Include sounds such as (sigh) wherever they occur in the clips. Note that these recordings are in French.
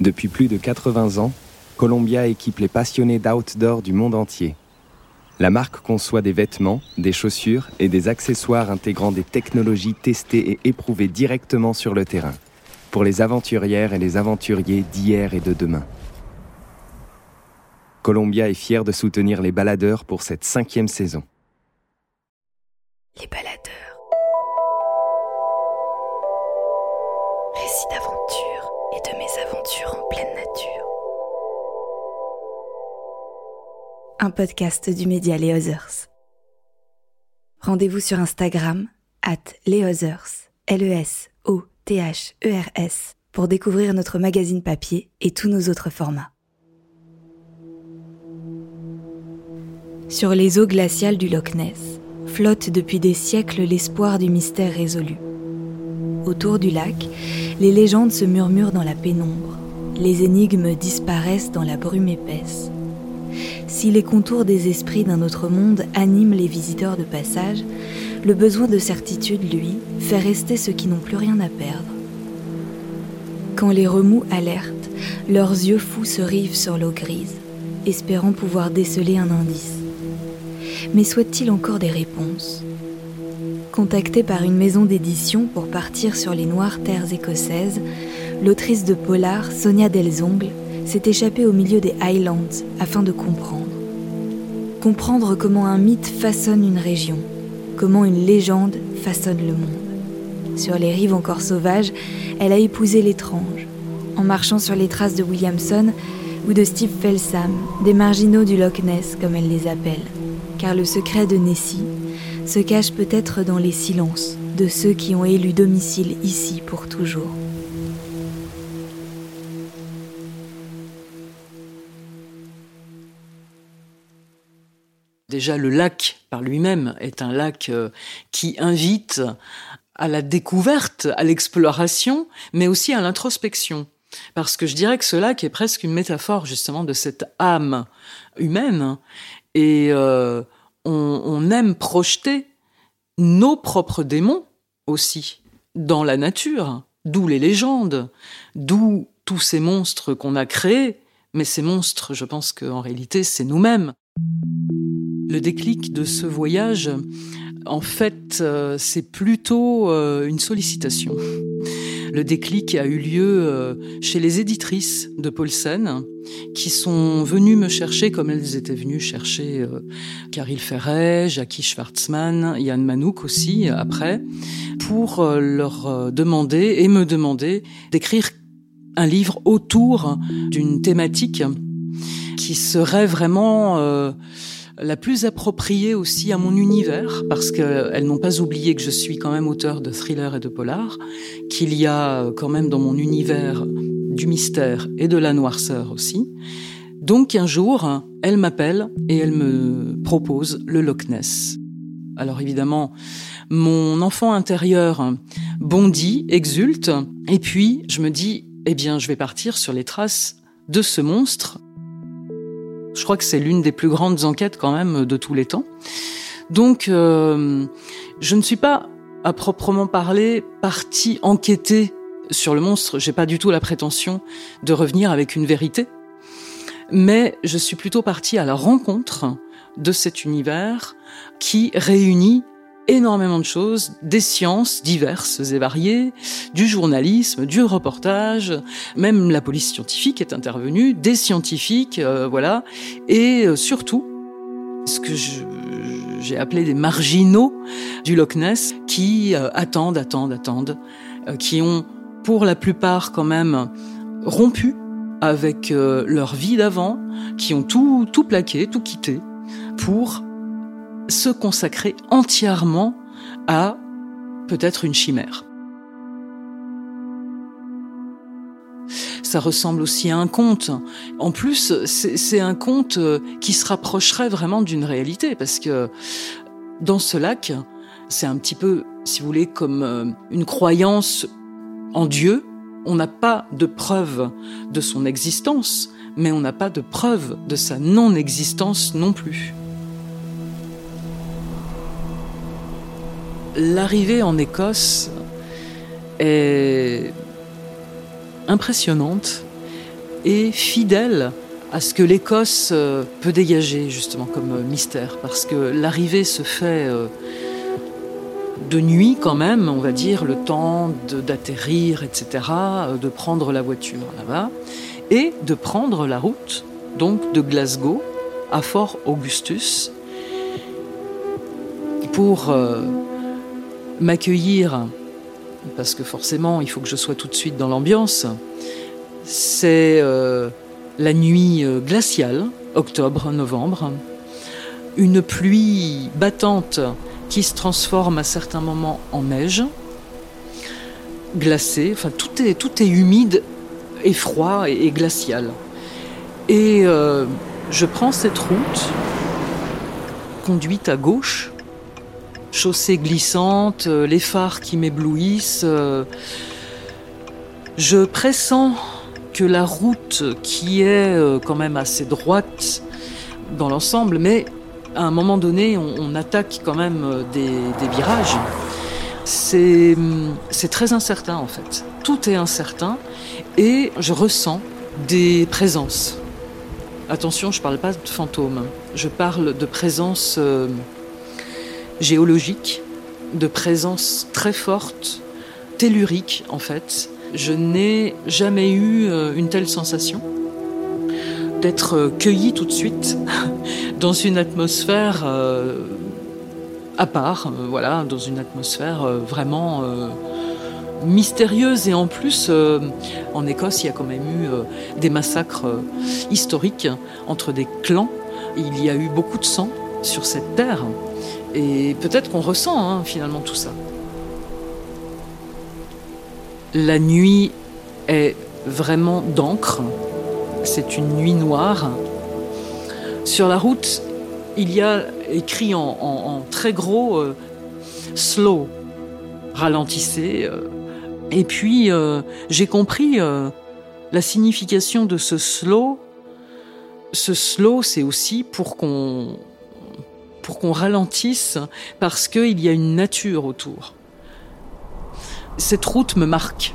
Depuis plus de 80 ans, Columbia équipe les passionnés d'outdoor du monde entier. La marque conçoit des vêtements, des chaussures et des accessoires intégrant des technologies testées et éprouvées directement sur le terrain, pour les aventurières et les aventuriers d'hier et de demain. Columbia est fier de soutenir les baladeurs pour cette cinquième saison. Un podcast du média Les Others. Rendez-vous sur Instagram, at Leothers, L-E-S-O-T-H-E-R-S, pour découvrir notre magazine papier et tous nos autres formats. Sur les eaux glaciales du Loch Ness, flotte depuis des siècles l'espoir du mystère résolu. Autour du lac, les légendes se murmurent dans la pénombre, les énigmes disparaissent dans la brume épaisse. Si les contours des esprits d'un autre monde animent les visiteurs de passage, le besoin de certitude, lui, fait rester ceux qui n'ont plus rien à perdre. Quand les remous alertent, leurs yeux fous se rivent sur l'eau grise, espérant pouvoir déceler un indice mais souhaite-t-il encore des réponses? Contactée par une maison d'édition pour partir sur les noires terres écossaises, l'autrice de polar, Sonia Delzongle, s'est échappée au milieu des Highlands afin de comprendre. Comprendre comment un mythe façonne une région, comment une légende façonne le monde. Sur les rives encore sauvages, elle a épousé l'étrange, en marchant sur les traces de Williamson ou de Steve Felsam, des marginaux du Loch Ness comme elle les appelle car le secret de Nessie se cache peut-être dans les silences de ceux qui ont élu domicile ici pour toujours. Déjà, le lac par lui-même est un lac euh, qui invite à la découverte, à l'exploration, mais aussi à l'introspection. Parce que je dirais que ce lac est presque une métaphore justement de cette âme humaine et euh, on, aime projeter nos propres démons aussi dans la nature, d'où les légendes, d'où tous ces monstres qu'on a créés. Mais ces monstres, je pense qu'en réalité, c'est nous-mêmes. Le déclic de ce voyage, en fait, euh, c'est plutôt euh, une sollicitation. Le déclic a eu lieu euh, chez les éditrices de Paulsen, qui sont venues me chercher comme elles étaient venues chercher Caril Ferret, Jackie Schwartzmann, Yann Manouk aussi après, pour leur demander et me demander d'écrire un livre autour d'une thématique qui serait vraiment la plus appropriée aussi à mon univers, parce qu'elles n'ont pas oublié que je suis quand même auteur de thrillers et de polars, qu'il y a quand même dans mon univers du mystère et de la noirceur aussi. Donc un jour, elle m'appelle et elle me propose le Loch Ness. Alors évidemment, mon enfant intérieur bondit, exulte, et puis je me dis, eh bien, je vais partir sur les traces de ce monstre je crois que c'est l'une des plus grandes enquêtes quand même de tous les temps. Donc, euh, je ne suis pas, à proprement parler, partie enquêter sur le monstre. J'ai pas du tout la prétention de revenir avec une vérité. Mais je suis plutôt partie à la rencontre de cet univers qui réunit énormément de choses, des sciences diverses et variées, du journalisme, du reportage, même la police scientifique est intervenue, des scientifiques, euh, voilà, et euh, surtout, ce que j'ai appelé des marginaux du Loch Ness qui euh, attendent, attendent, attendent, qui ont pour la plupart quand même rompu avec leur vie d'avant, qui ont tout, tout plaqué, tout quitté pour se consacrer entièrement à peut-être une chimère. Ça ressemble aussi à un conte. En plus, c'est un conte euh, qui se rapprocherait vraiment d'une réalité, parce que dans ce lac, c'est un petit peu, si vous voulez, comme euh, une croyance en Dieu. On n'a pas de preuve de son existence, mais on n'a pas de preuve de sa non-existence non plus. L'arrivée en Écosse est impressionnante est fidèle à ce que l'Écosse euh, peut dégager justement comme euh, mystère, parce que l'arrivée se fait euh, de nuit quand même, on va dire, le temps d'atterrir, etc., de prendre la voiture là-bas, et de prendre la route, donc de Glasgow à Fort Augustus, pour m'accueillir, parce que forcément il faut que je sois tout de suite dans l'ambiance, c'est la nuit euh, glaciale, octobre-novembre, une pluie battante qui se transforme à certains moments en neige, glacée, enfin tout est, tout est humide et froid et, glacial. Et euh, je prends cette route, conduite à gauche, chaussée glissante, euh, les phares qui m'éblouissent. je pressens que la route qui est euh, quand même assez droite dans l'ensemble, mais à un moment donné, on, attaque quand même euh, des, virages. Hum, c'est très incertain en fait. Tout est incertain et je ressens des présences. Attention, je ne parle pas de fantômes, je parle de présence euh, géologique, de présence très forte, tellurique en fait, je n'ai jamais eu euh, une telle sensation. D'être euh, cueilli tout de suite (laughs) dans une atmosphère euh, à part, voilà, dans une atmosphère vraiment mystérieuse. Et en plus en Écosse il y a quand même eu des massacres historiques entre des clans. Il y a eu beaucoup de sang sur cette terre et peut-être qu'on ressent hein, finalement tout ça. La nuit est vraiment d'encre. C'est une nuit noire. Sur la route, il y a écrit en, très gros euh, slow, ralentissez. Euh. et puis euh, j'ai compris la signification de ce slow. Ce slow, c'est aussi pour qu'on pour qu'on ralentisse parce qu'il y a une nature autour cette route me marque.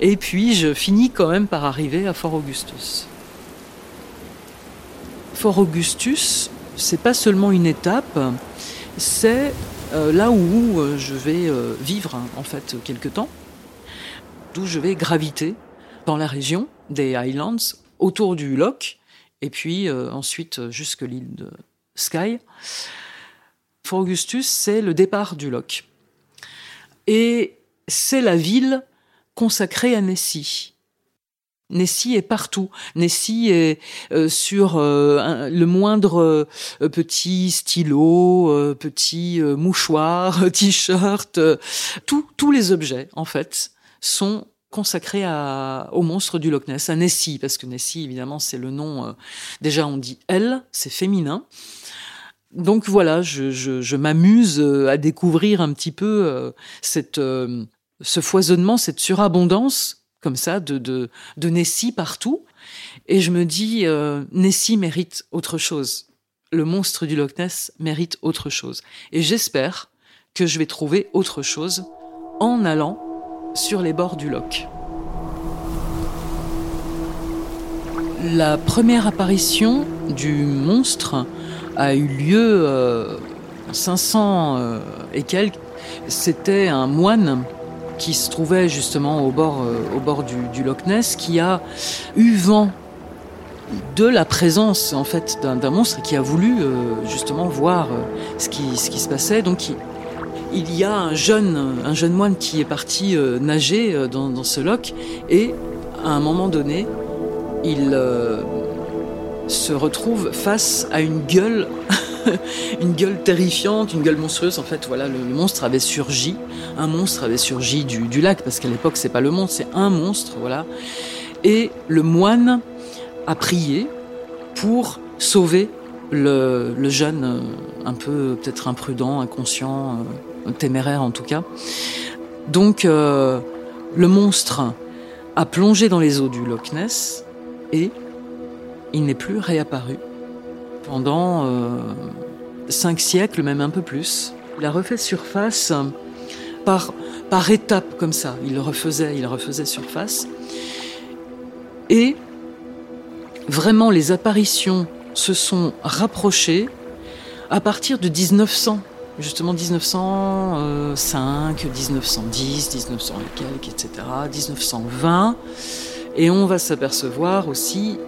Et puis je finis quand même par arriver à Fort Augustus. Fort Augustus, c'est pas seulement une étape, c'est euh, là où euh, je vais euh, vivre hein, en fait quelque temps, d'où je vais graviter dans la région des Highlands, autour du Loch, et puis ensuite jusque l'île de Skye. Fort Augustus, c'est le départ du Loch. Et c'est la ville consacrée à Nessie. Nessie est partout. Nessie est euh, sur euh, le moindre euh, petit stylo, petit mouchoir, (laughs) t-shirt, tous les objets en fait sont consacrés au monstre du Loch Ness, à Nessie, parce que Nessie évidemment c'est le nom. déjà on dit elle, c'est féminin donc voilà, je, m'amuse euh, à découvrir un petit peu euh, euh, ce foisonnement, cette surabondance comme ça de Nessie partout. Et je me dis, Nessie mérite autre chose. Le monstre du Loch Ness mérite autre chose. Et j'espère que je vais trouver autre chose en allant sur les bords du Loch. La première apparition du monstre a eu lieu euh, 500 euh, et quelques. C'était un moine qui se trouvait justement au bord, euh, au bord du, Loch Ness, qui a eu vent de la présence en fait d'un monstre qui a voulu euh, justement voir ce qui, se passait. Donc il, y a un jeune, un jeune moine qui est parti nager dans, ce loch et à un moment donné, il se retrouve face à une gueule, (laughs) une gueule terrifiante, une gueule monstrueuse. En fait, voilà, le, monstre avait surgi, un monstre avait surgi du, lac, parce qu'à l'époque, c'est pas le monstre, c'est un monstre, voilà. Et le moine a prié pour sauver le, jeune, euh, un peu peut-être imprudent, inconscient, euh, téméraire en tout cas. Donc, euh, le monstre a plongé dans les eaux du Loch Ness et il n'est plus réapparu. Pendant euh, cinq siècles, même un peu plus, il a refait surface par, par étapes comme ça. Il refaisait, il refaisait surface. Et vraiment, les apparitions se sont rapprochées à partir de 1900 justement 1905, 1910, 1900 et quelques, etc., 1920. Et on va s'apercevoir aussi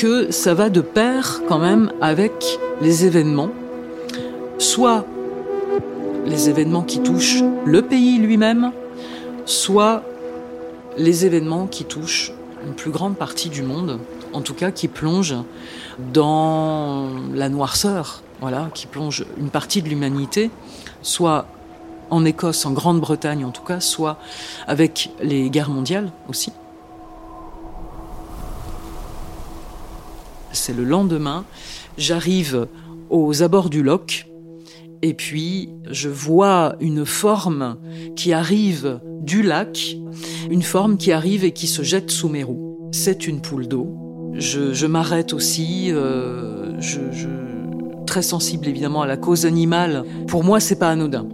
que ça va de pair quand même avec les événements, soit les événements qui touchent le pays lui-même, soit les événements qui touchent une plus grande partie du monde, en tout cas qui plongent dans la noirceur, voilà, qui plonge une partie de l'humanité, soit en Écosse, en Grande-Bretagne en tout cas, soit avec les guerres mondiales aussi. C'est le lendemain, j'arrive aux abords du loch, et puis je vois une forme qui arrive du lac, une forme qui arrive et qui se jette sous mes roues. C'est une poule d'eau. Je, m'arrête aussi, euh, je très sensible évidemment à la cause animale, pour moi c'est pas anodin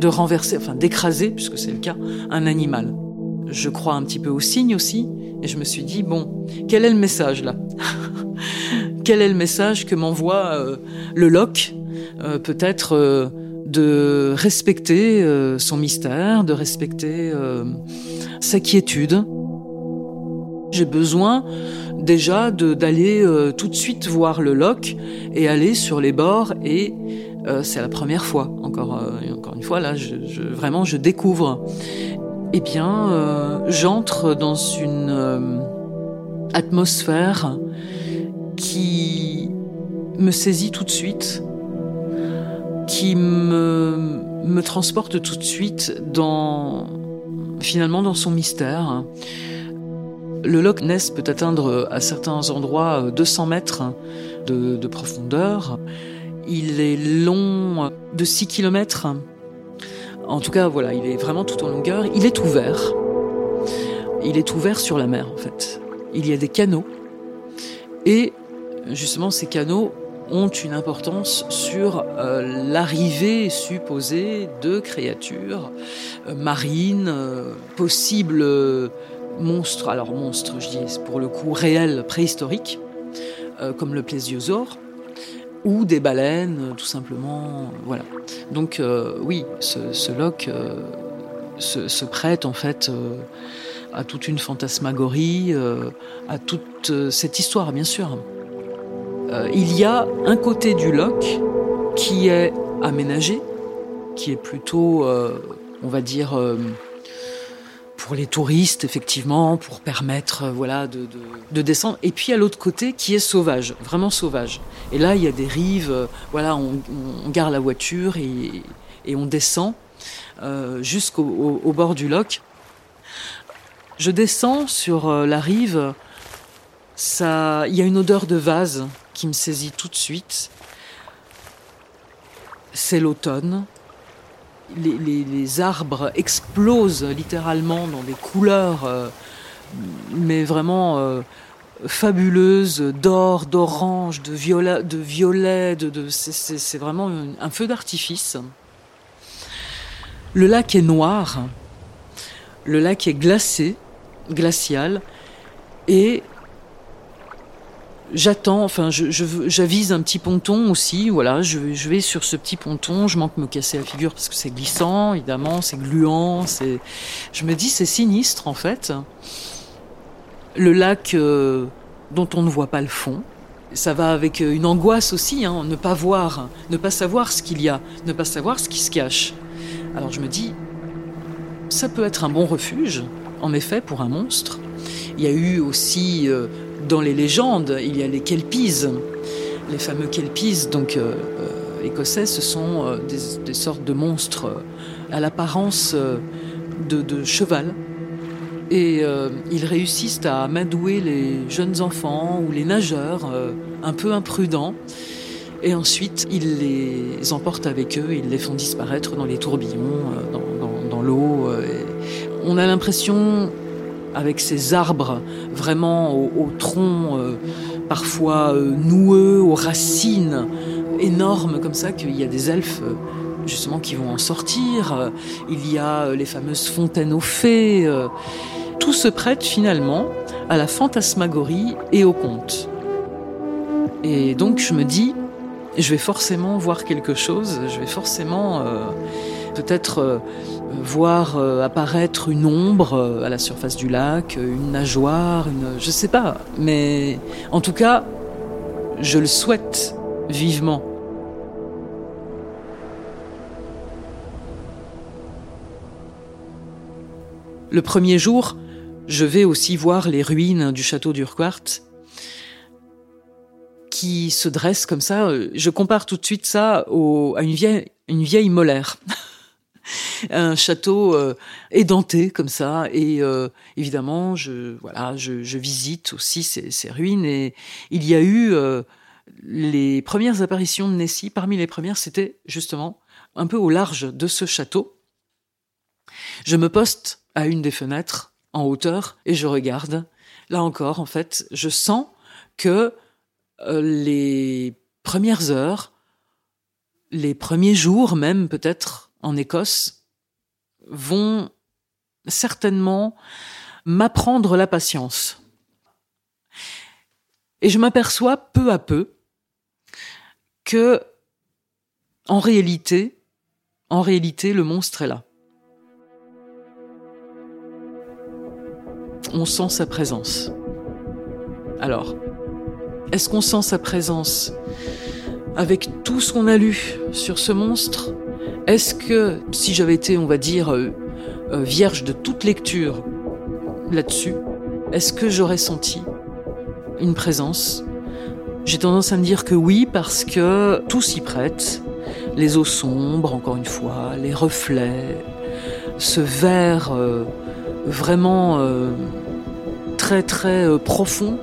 de renverser, enfin d'écraser, puisque c'est le cas, un animal. Je crois un petit peu aux signes aussi, et je me suis dit bon, quel est le message là? (laughs) Quel est le message que m'envoie euh, le loch euh, Peut-être euh, de respecter son mystère, de respecter sa quiétude? J'ai besoin déjà d'aller tout de suite voir le loch et aller sur les bords et c'est la première fois encore encore une fois là vraiment je découvre eh bien j'entre dans une atmosphère qui me saisit tout de suite qui me transporte tout de suite dans finalement dans son mystère le Loch Ness peut atteindre à certains endroits 200 mètres de, profondeur. Il est long de 6 km. En tout cas, voilà, il est vraiment tout en longueur. Il est ouvert. Il est ouvert sur la mer, en fait. Il y a des canaux. Et justement, ces canaux ont une importance sur euh, l'arrivée supposée de créatures euh, marines, euh, possibles monstres, alors monstres, je dis pour le coup réels, préhistoriques, comme le plésiosaure, ou des baleines, tout simplement. Voilà. Donc oui, ce, ce euh, se, prête en fait à toute une fantasmagorie, à toute cette histoire, bien sûr. Il y a un côté du loch qui est aménagé, qui est plutôt, on va dire, pour les touristes, effectivement, pour permettre euh, voilà, de, de, descendre. Et puis à l'autre côté, qui est sauvage, vraiment sauvage. Et là, il y a des rives, euh, voilà, on, gare la voiture et, on descend euh, jusqu'au au, bord du loch. Je descends sur euh, la rive, il y a une odeur de vase qui me saisit tout de suite. C'est l'automne, les, arbres explosent littéralement dans des couleurs, euh, mais vraiment euh, fabuleuses, d'or, d'orange, de de violet, de, c'est vraiment un feu d'artifice. Le lac est noir, le lac est glacé, glacial, et J'attends, enfin, j'avise un petit ponton aussi. Voilà, je, vais sur ce petit ponton. Je manque me casser la figure parce que c'est glissant, évidemment, c'est gluant. C'est, je me dis, c'est sinistre en fait. Le lac euh, dont on ne voit pas le fond. Ça va avec euh, une angoisse aussi, hein, ne pas voir, ne pas savoir ce qu'il y a, ne pas savoir ce qui se cache. Alors je me dis, ça peut être un bon refuge, en effet, pour un monstre. Il y a eu aussi euh, dans les légendes, il y a les kelpies, les fameux kelpies, donc euh, euh, écossais, ce sont euh, des, sortes de monstres à l'apparence de, cheval. Et ils réussissent à amadouer les jeunes enfants ou les nageurs un peu imprudents. Et ensuite, ils les emportent avec eux, ils les font disparaître dans les tourbillons, dans, l'eau. On a l'impression avec ces arbres vraiment au, tronc euh, parfois euh, noueux, aux racines énormes comme ça, qu'il y a des elfes euh, justement qui vont en sortir. Il y a les fameuses fontaines aux fées. tout se prête finalement à la fantasmagorie et au conte. Et donc je me dis, je vais forcément voir quelque chose, je vais forcément euh, peut-être euh, voir euh, apparaître une ombre à la surface du lac, une nageoire, une, je sais pas, mais en tout cas, je le souhaite vivement. Le premier jour, je vais aussi voir les ruines du château d'Urquhart qui se dressent comme ça. Je compare tout de suite ça à une vieille, une vieille molaire. (laughs) un château euh, édenté comme ça. Et euh, évidemment je voilà je, visite aussi ces, ruines. Et il y a eu euh, les premières apparitions de Nessie. Parmi les premières c'était justement un peu au large de ce château. Je me poste à une des fenêtres en hauteur et je regarde. Là encore, en fait, je sens que les premières heures, les premiers jours même peut-être en Écosse, vont certainement m'apprendre la patience. Et je m'aperçois peu à peu que, en réalité, en réalité, le monstre est là. on sent sa présence. Alors, est-ce qu'on sent sa présence avec tout ce qu'on a lu sur ce monstre? Est-ce que si j'avais été, on va dire, euh, euh, vierge de toute lecture là-dessus, est-ce que j'aurais senti une présence? J'ai tendance à me dire que oui, parce que tout s'y prête. Les eaux sombres, encore une fois, les reflets, ce vert euh, vraiment très très profond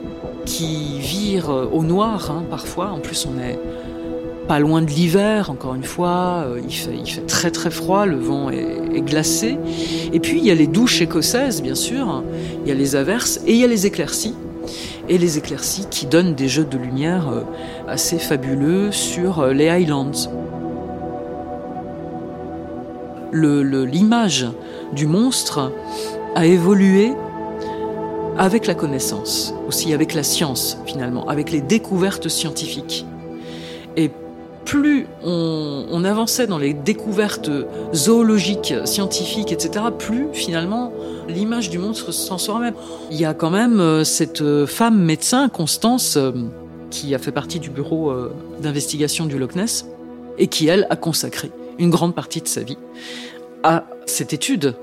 qui vire au noir hein, parfois. En plus, on est pas loin de l'hiver, encore une fois. Euh, il fait, il fait très très froid, le vent est, glacé. Et puis, il y a les douches écossaises, bien sûr. Il y a les averses et il y a les éclaircies. Et les éclaircies qui donnent des jeux de lumière assez fabuleux sur les Highlands. L'image du monstre a évolué avec la connaissance, aussi avec la science finalement, avec les découvertes scientifiques. Plus on, avançait dans les découvertes zoologiques, scientifiques, etc., plus finalement l'image du monstre s'en sort même. Il y a quand même euh, cette euh, femme médecin, Constance, euh, qui a fait partie du bureau d'investigation du Loch Ness, et qui, elle, a consacré une grande partie de sa vie à cette étude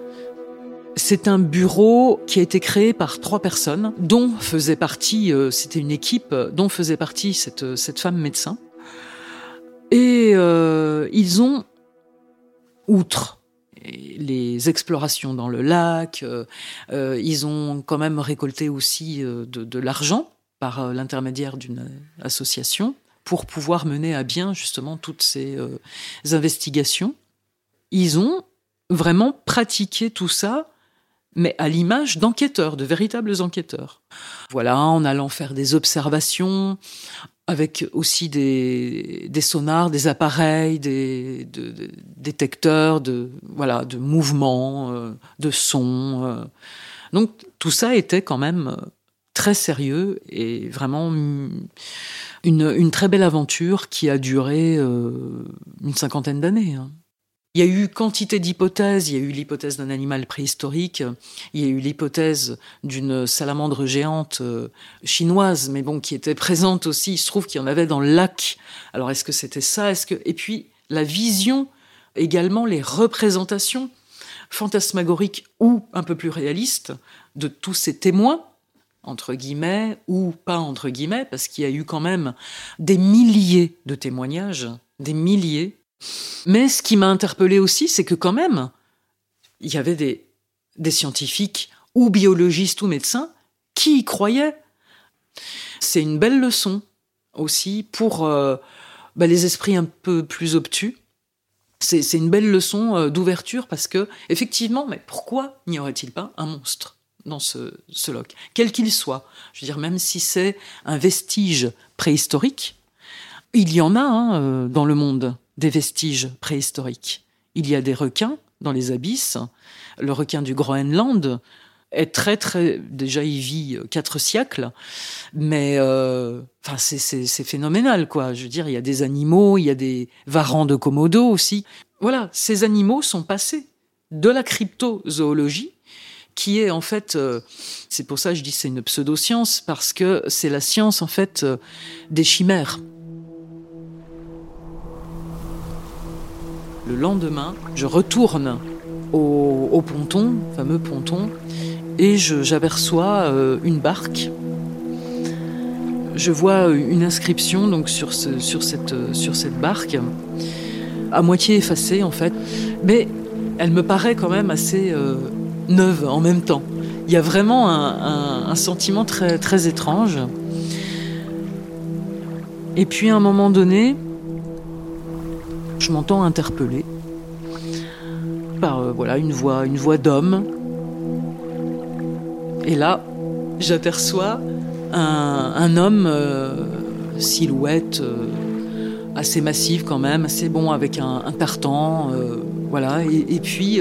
c'est un bureau qui a été créé par trois personnes, dont faisait partie, c'était une équipe dont faisait partie cette femme médecin. Et euh, ils ont, outre les explorations dans le lac, euh, ils ont quand même récolté aussi de l'argent par l'intermédiaire d'une association pour pouvoir mener à bien justement toutes ces investigations. Ils ont vraiment pratiqué tout ça mais à l'image d'enquêteurs, de véritables enquêteurs. Voilà, en allant faire des observations, avec aussi des, sonars, des appareils, des, détecteurs de voilà de mouvements, euh, de sons. Euh. Donc tout ça était quand même euh, très sérieux et vraiment une, une très belle aventure qui a duré une cinquantaine d'années. Hein. Il y a eu quantité d'hypothèses. Il y a eu l'hypothèse d'un animal préhistorique. Il y a eu l'hypothèse d'une salamandre géante euh, chinoise, mais bon, qui était présente aussi. Il se trouve qu'il y en avait dans le lac. Alors, est-ce que c'était ça? Et puis la vision, également les représentations fantasmagoriques ou un peu plus réalistes de tous ces témoins entre guillemets ou pas entre guillemets, parce qu'il y a eu quand même des milliers de témoignages, des milliers mais ce qui m'a interpellé aussi, c'est que quand même, il y avait des, scientifiques ou biologistes ou médecins qui y croyaient. C'est une belle leçon aussi pour euh, bah, les esprits un peu plus obtus. C'est une belle leçon euh, d'ouverture parce que, effectivement, mais pourquoi n'y aurait-il pas un monstre dans ce, loch, quel qu'il soit Je veux dire, même si c'est un vestige préhistorique, il y en a hein, euh, dans le monde des vestiges préhistoriques. Il y a des requins dans les abysses. Le requin du Groenland, est très très déjà il vit quatre siècles mais euh, enfin c'est phénoménal quoi je veux dire il y a des animaux il y a des varans de Komodo aussi voilà ces animaux sont passés de la cryptozoologie qui est en fait euh, c'est pour ça que je dis c'est une pseudoscience parce que c'est la science en fait euh, des chimères le lendemain je retourne au, ponton fameux ponton et j'aperçois euh, une barque. Je vois une inscription donc sur, ce, sur, cette, barque, à moitié effacée en fait, mais elle me paraît quand même assez euh, neuve en même temps. Il y a vraiment un, un, sentiment très, très étrange. Et puis à un moment donné, je m'entends interpeller par euh, voilà une voix, une voix d'homme et là, j'aperçois un, homme, euh, silhouette euh, assez massive quand même, assez bon avec un, tartan. Voilà, et, puis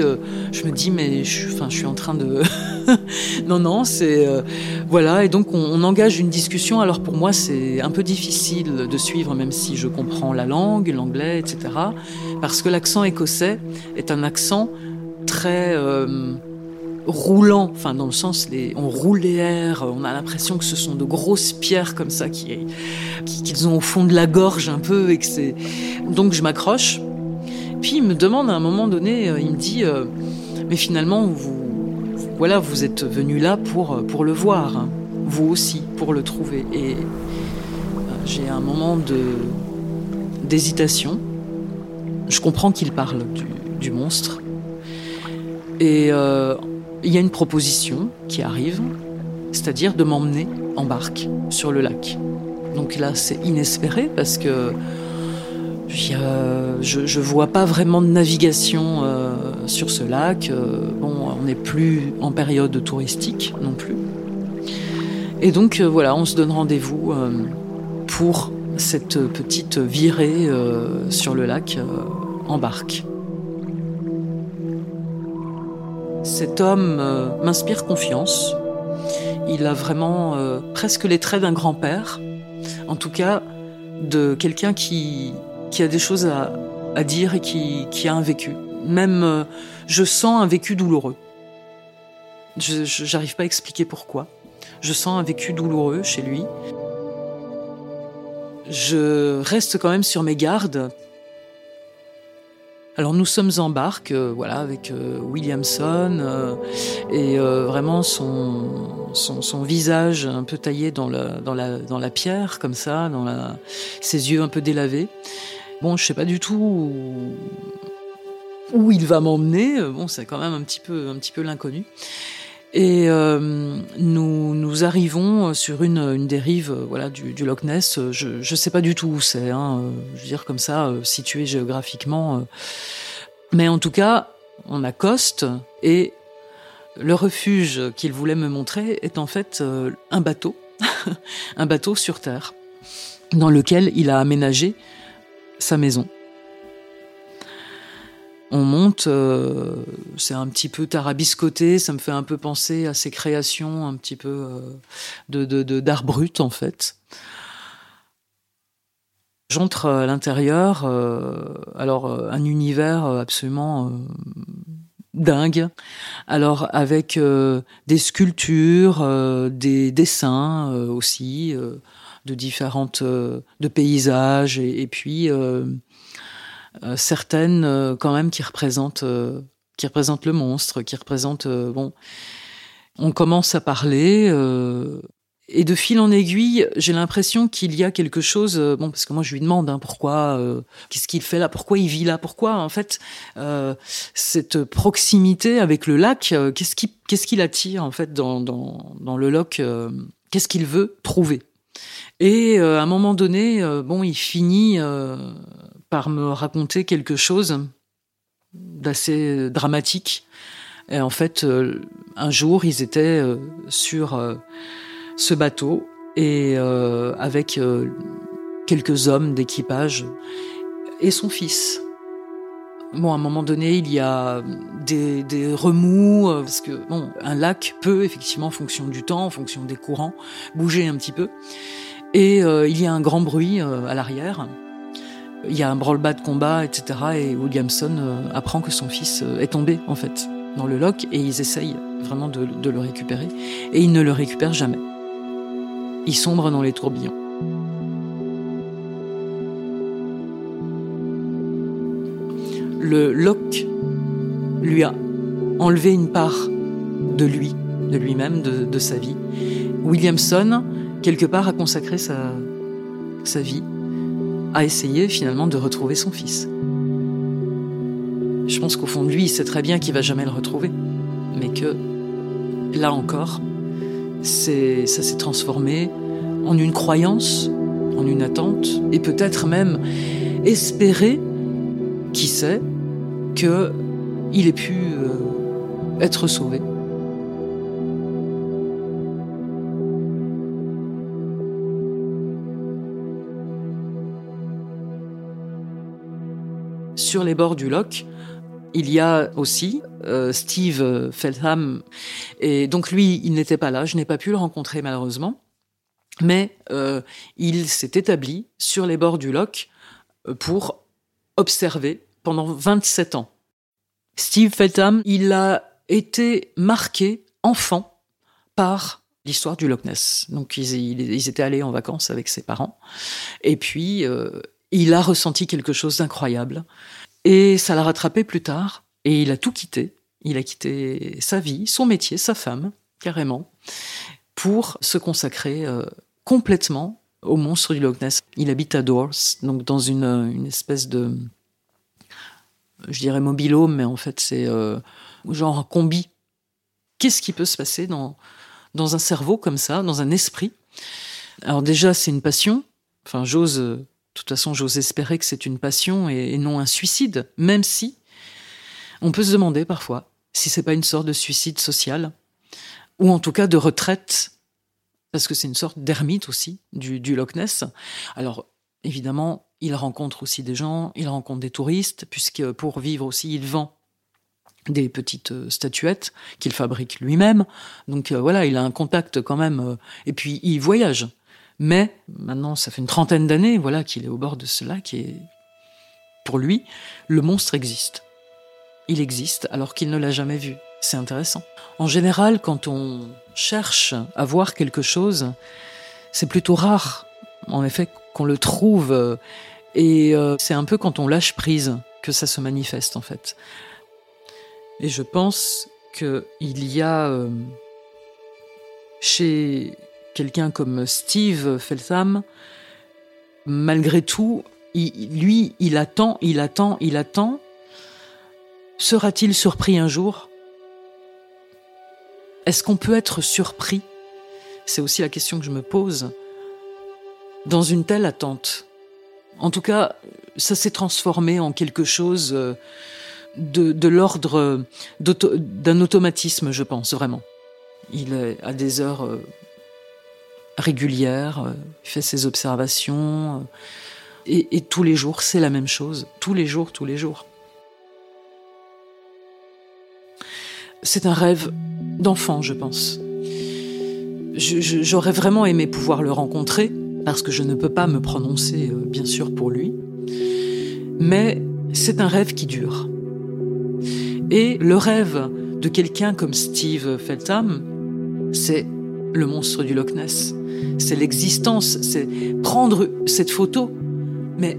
je me dis, mais je, je suis en train de. (laughs) (laughs) non, non, c'est. voilà, et donc on, engage une discussion. Alors pour moi, c'est un peu difficile de suivre, même si je comprends la langue, l'anglais, etc. Parce que l'accent écossais est un accent très roulant, enfin dans le sens les, on roule les airs, on a l'impression que ce sont de grosses pierres comme ça qui qu'ils ont au fond de la gorge un peu et que c'est donc je m'accroche. Puis il me demande à un moment donné, euh, il me dit euh, mais finalement vous voilà vous êtes venu là pour euh, le voir, hein. vous aussi pour le trouver et j'ai un moment d'hésitation. Je comprends qu'il parle du, du monstre. Et euh, il y a une proposition qui arrive, c'est-à-dire de m'emmener en barque sur le lac. Donc là, c'est inespéré parce que je ne vois pas vraiment de navigation euh, sur ce lac. Euh, bon, on n'est plus en période touristique non plus. Et donc euh, voilà, on se donne rendez-vous pour cette petite virée sur le lac en barque. Cet homme euh, m'inspire confiance. Il a vraiment euh, presque les traits d'un grand-père, en tout cas de quelqu'un qui, qui a des choses à, dire et qui, a un vécu. Même, euh, je sens un vécu douloureux. Je n'arrive pas à expliquer pourquoi. Je sens un vécu douloureux chez lui. Je reste quand même sur mes gardes alors nous sommes en barque, euh, voilà, avec euh, Williamson et vraiment son, visage un peu taillé dans la, pierre, comme ça, ses yeux un peu délavés. Bon, je sais pas du tout où, il va m'emmener. Bon, c'est quand même un petit peu, l'inconnu. Et euh, nous, arrivons sur une, une des rives voilà, du, Loch Ness. Je ne sais pas du tout où c'est, hein, je veux dire comme ça, euh, situé géographiquement. Euh. Mais en tout cas, on accoste et le refuge qu'il voulait me montrer est en fait un bateau, (laughs) un bateau sur terre, dans lequel il a aménagé sa maison on monte, euh, c'est un petit peu tarabiscoté, ça me fait un peu penser à ces créations un petit peu euh, de d'art brut en fait. J'entre à l'intérieur, euh, alors un univers absolument dingue. Alors avec des sculptures, des dessins aussi de différentes de paysages et puis euh, certaines euh, quand même qui représentent euh, qui représentent le monstre, qui représentent bon. On commence à parler et de fil en aiguille, j'ai l'impression qu'il y a quelque chose. bon, parce que moi, je lui demande hein, pourquoi, qu'est-ce qu'il fait là, pourquoi il vit là, pourquoi en fait cette proximité avec le lac, qu'est-ce qui, qu'est-ce qui l'attire en fait dans dans, dans le loch, qu'est-ce qu'il veut trouver? Et à un moment donné, bon, il finit par me raconter quelque chose d'assez dramatique. Et en fait, euh, un jour, ils étaient euh, sur euh, ce bateau et avec quelques hommes d'équipage et son fils. Bon, à un moment donné, il y a des, des remous, euh, parce que bon, un lac peut effectivement, en fonction du temps, en fonction des courants, bouger un petit peu. Et euh, il y a un grand bruit euh, à l'arrière. Il y a un branle-bas de combat, etc. Et Williamson apprend que son fils est tombé, en fait, dans le loch, et ils essayent vraiment de, de le récupérer. Et ils ne le récupèrent jamais. Il sombre dans les tourbillons. Le Locke lui a enlevé une part de lui, de lui-même, de, sa vie. Williamson, quelque part, a consacré sa, vie à essayer finalement de retrouver son fils. Je pense qu'au fond de lui, il sait très bien qu'il va jamais le retrouver, mais que là encore, ça s'est transformé en une croyance, en une attente, et peut-être même espérer, qui sait, qu'il ait pu euh, être sauvé. Sur les bords du loch, il y a aussi euh, Steve Feldham, et donc lui, il n'était pas là, je n'ai pas pu le rencontrer malheureusement, mais euh, il s'est établi sur les bords du loch pour observer pendant 27 ans. Steve Feltham, il a été marqué enfant par l'histoire du Loch Ness. Donc ils, étaient allés en vacances avec ses parents. Et puis, euh, il a ressenti quelque chose d'incroyable. Et ça l'a rattrapé plus tard. Et il a tout quitté. Il a quitté sa vie, son métier, sa femme, carrément, pour se consacrer euh, complètement au monstre du Loch Ness. Il habite à Dors, donc dans une espèce de je dirais mobilhome, mais en fait c'est euh, genre combi. Qu'est-ce qui peut se passer dans, dans un cerveau comme ça, dans un esprit? Alors déjà, c'est une passion. Enfin, j'ose, de toute façon, j'ose espérer que c'est une passion et, non un suicide, même si on peut se demander parfois si c'est pas une sorte de suicide social, ou en tout cas de retraite, parce que c'est une sorte d'ermite aussi du, du Loch Ness. Alors, évidemment, il rencontre aussi des gens, il rencontre des touristes, puisque pour vivre aussi, il vend des petites euh, statuettes qu'il fabrique lui-même. Donc euh, voilà, il a un contact quand même. Euh, et puis il voyage. Mais maintenant, ça fait une trentaine d'années, voilà, qu'il est au bord de ce lac et pour lui, le monstre existe. Il existe alors qu'il ne l'a jamais vu. C'est intéressant. En général, quand on cherche à voir quelque chose, c'est plutôt rare, en effet, qu'on le trouve et euh, c'est un peu quand on lâche prise que ça se manifeste en fait. Et je pense qu'il y a euh, chez quelqu'un comme Steve Feltham, malgré tout, lui, il attend, il attend, il attend. Sera-t-il surpris un jour? Est-ce qu'on peut être surpris? C'est aussi la question que je me pose dans une telle attente. En tout cas, ça s'est transformé en quelque chose euh, de, l'ordre d'un automatisme, je pense, vraiment. Il est à des heures euh, régulières, euh, il fait ses observations, et, tous les jours, c'est la même chose. Tous les jours, tous les jours. C'est un rêve d'enfant, je pense. J'aurais vraiment aimé pouvoir le rencontrer, parce que je ne peux pas me prononcer, euh, bien sûr, pour lui. Mais c'est un rêve qui dure. Et le rêve de quelqu'un comme Steve Feltham, c'est le monstre du Loch Ness. C'est l'existence, c'est prendre cette photo. Mais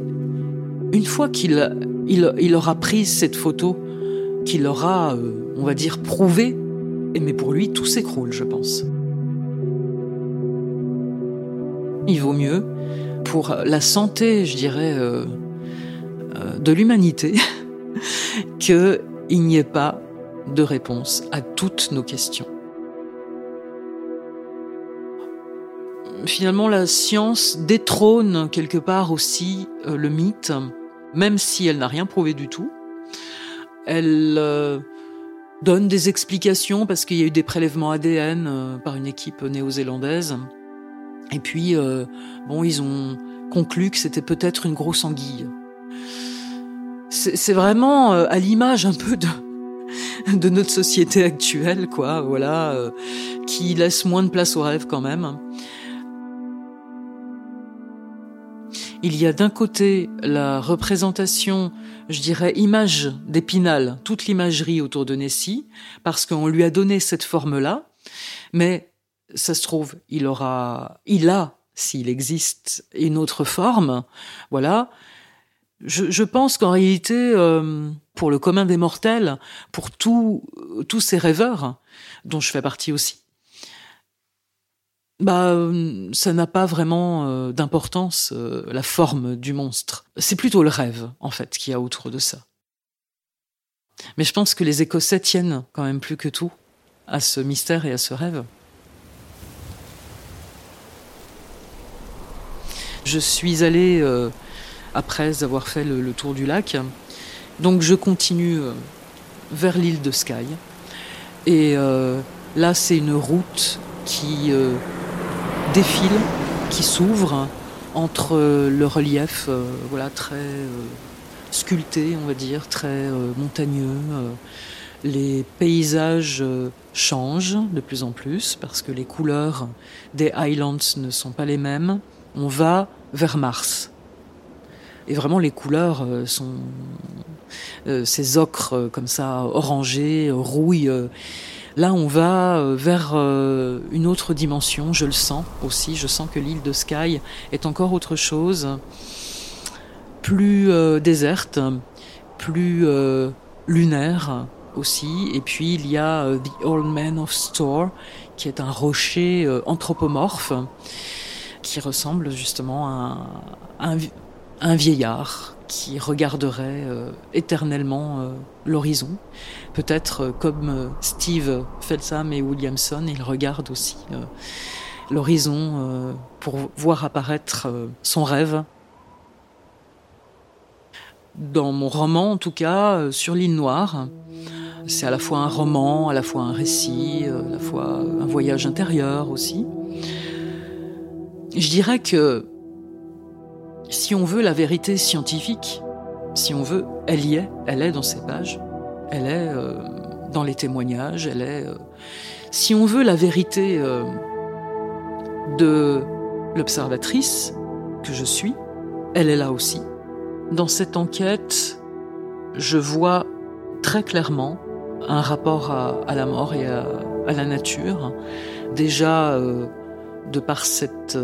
une fois qu'il il, aura pris cette photo, qu'il aura, euh, on va dire, prouvé, mais pour lui, tout s'écroule, je pense il vaut mieux pour la santé, je dirais, euh, euh, de l'humanité, (laughs) qu'il n'y ait pas de réponse à toutes nos questions. Finalement, la science détrône quelque part aussi euh, le mythe, même si elle n'a rien prouvé du tout. Elle donne des explications parce qu'il y a eu des prélèvements ADN par une équipe néo-zélandaise et puis, euh, bon, ils ont conclu que c'était peut-être une grosse anguille. c'est vraiment à l'image un peu de (laughs) de notre société actuelle, quoi, voilà, qui laisse moins de place aux rêves quand même. Il y a d'un côté la représentation, je dirais, image d'Épinal, toute l'imagerie autour de Nessie, parce qu'on lui a donné cette forme-là, mais ça se trouve, il aura, il a, s'il existe, une autre forme, voilà. Je, pense qu'en réalité, euh, pour le commun des mortels, pour tous ces rêveurs, dont je fais partie aussi, bah, ça n'a pas vraiment euh, d'importance, euh, la forme du monstre. C'est plutôt le rêve, en fait, qu'il y a autour de ça. Mais je pense que les Écossais tiennent quand même plus que tout à ce mystère et à ce rêve. Je suis allée, euh, après avoir fait le, tour du lac, donc je continue vers l'île de Skye. Et là, c'est une route qui défile, qui s'ouvre entre le relief euh, voilà, très euh, sculpté, on va dire, très euh, montagneux. les paysages changent de plus en plus parce que les couleurs des Highlands ne sont pas les mêmes. On va vers Mars. Et vraiment, les couleurs sont ces ocres comme ça, orangés, rouilles Là, on va euh, vers euh, une autre dimension, je le sens aussi, je sens que l'île de Skye est encore autre chose, plus euh, déserte, plus lunaire aussi. Et puis il y a The Old Man of Store, qui est un rocher anthropomorphe, qui ressemble justement à un vieillard qui regarderait éternellement l'horizon. Peut-être euh, comme euh, Steve Felsam et Williamson, il regarde aussi euh, l'horizon pour voir apparaître son rêve. Dans mon roman, en tout cas, sur l'île Noire, c'est à la fois un roman, à la fois un récit, à la fois un voyage intérieur aussi. Je dirais que si on veut la vérité scientifique, si on veut, elle y est, elle est dans ces pages elle est euh, dans les témoignages, elle est... Euh, si on veut la vérité euh, de l'observatrice que je suis, elle est là aussi. Dans cette enquête, je vois très clairement un rapport à, la mort et à, la nature. Déjà, de par cette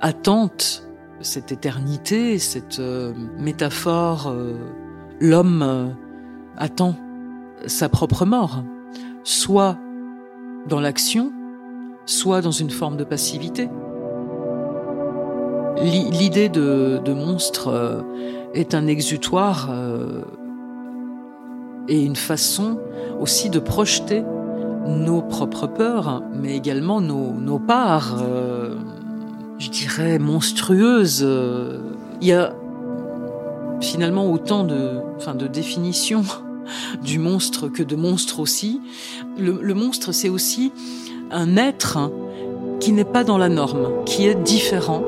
attente, cette éternité, cette métaphore, l'homme attend sa propre mort, soit dans l'action, soit dans une forme de passivité. L'idée de, monstre euh, est un exutoire euh, et une façon aussi de projeter nos propres peurs, mais également nos, parts, euh, je dirais, monstrueuses. Il y a finalement autant de, enfin, de définitions (laughs) du monstre que de monstre aussi. Le, monstre, c'est aussi un être qui n'est pas dans la norme, qui est différent,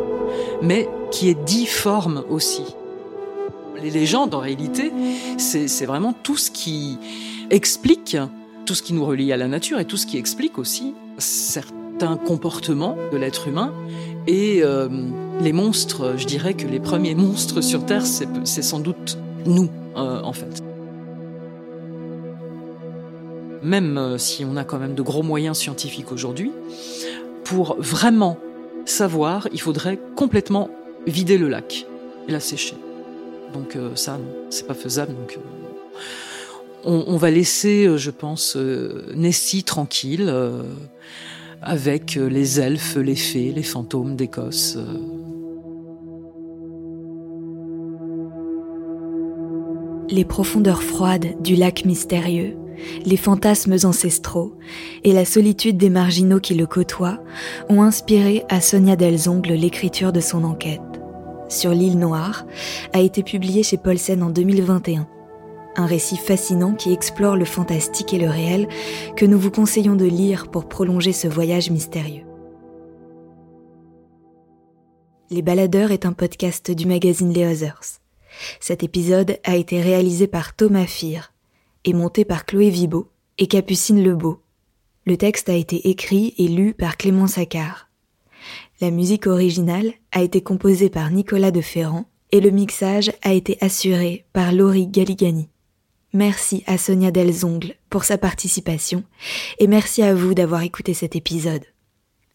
mais qui est difforme aussi. Les légendes, en réalité, c'est vraiment tout ce qui explique, tout ce qui nous relie à la nature et tout ce qui explique aussi certains comportements de l'être humain. Et euh, les monstres, je dirais que les premiers monstres sur Terre, c'est sans doute nous, euh, en fait même euh, si on a quand même de gros moyens scientifiques aujourd'hui, pour vraiment savoir, il faudrait complètement vider le lac et la sécher. Donc ça, c'est pas faisable. Donc euh, on, va laisser, je pense, Nessie tranquille avec les elfes, les fées, les fantômes d'Écosse. Les profondeurs froides du lac mystérieux les fantasmes ancestraux et la solitude des marginaux qui le côtoient ont inspiré à Sonia Delzongle l'écriture de son enquête. Sur l'île Noire a été publié chez Paulsen en 2021. Un récit fascinant qui explore le fantastique et le réel que nous vous conseillons de lire pour prolonger ce voyage mystérieux. Les Baladeurs est un podcast du magazine Les Others. Cet épisode a été réalisé par Thomas Fir et monté par Chloé Vibo et Capucine Lebeau. Le texte a été écrit et lu par Clément Saccard. La musique originale a été composée par Nicolas de Ferrand et le mixage a été assuré par Laurie Galigani. Merci à Sonia Delzongle pour sa participation et merci à vous d'avoir écouté cet épisode.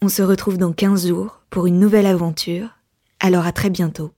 On se retrouve dans 15 jours pour une nouvelle aventure, alors à très bientôt.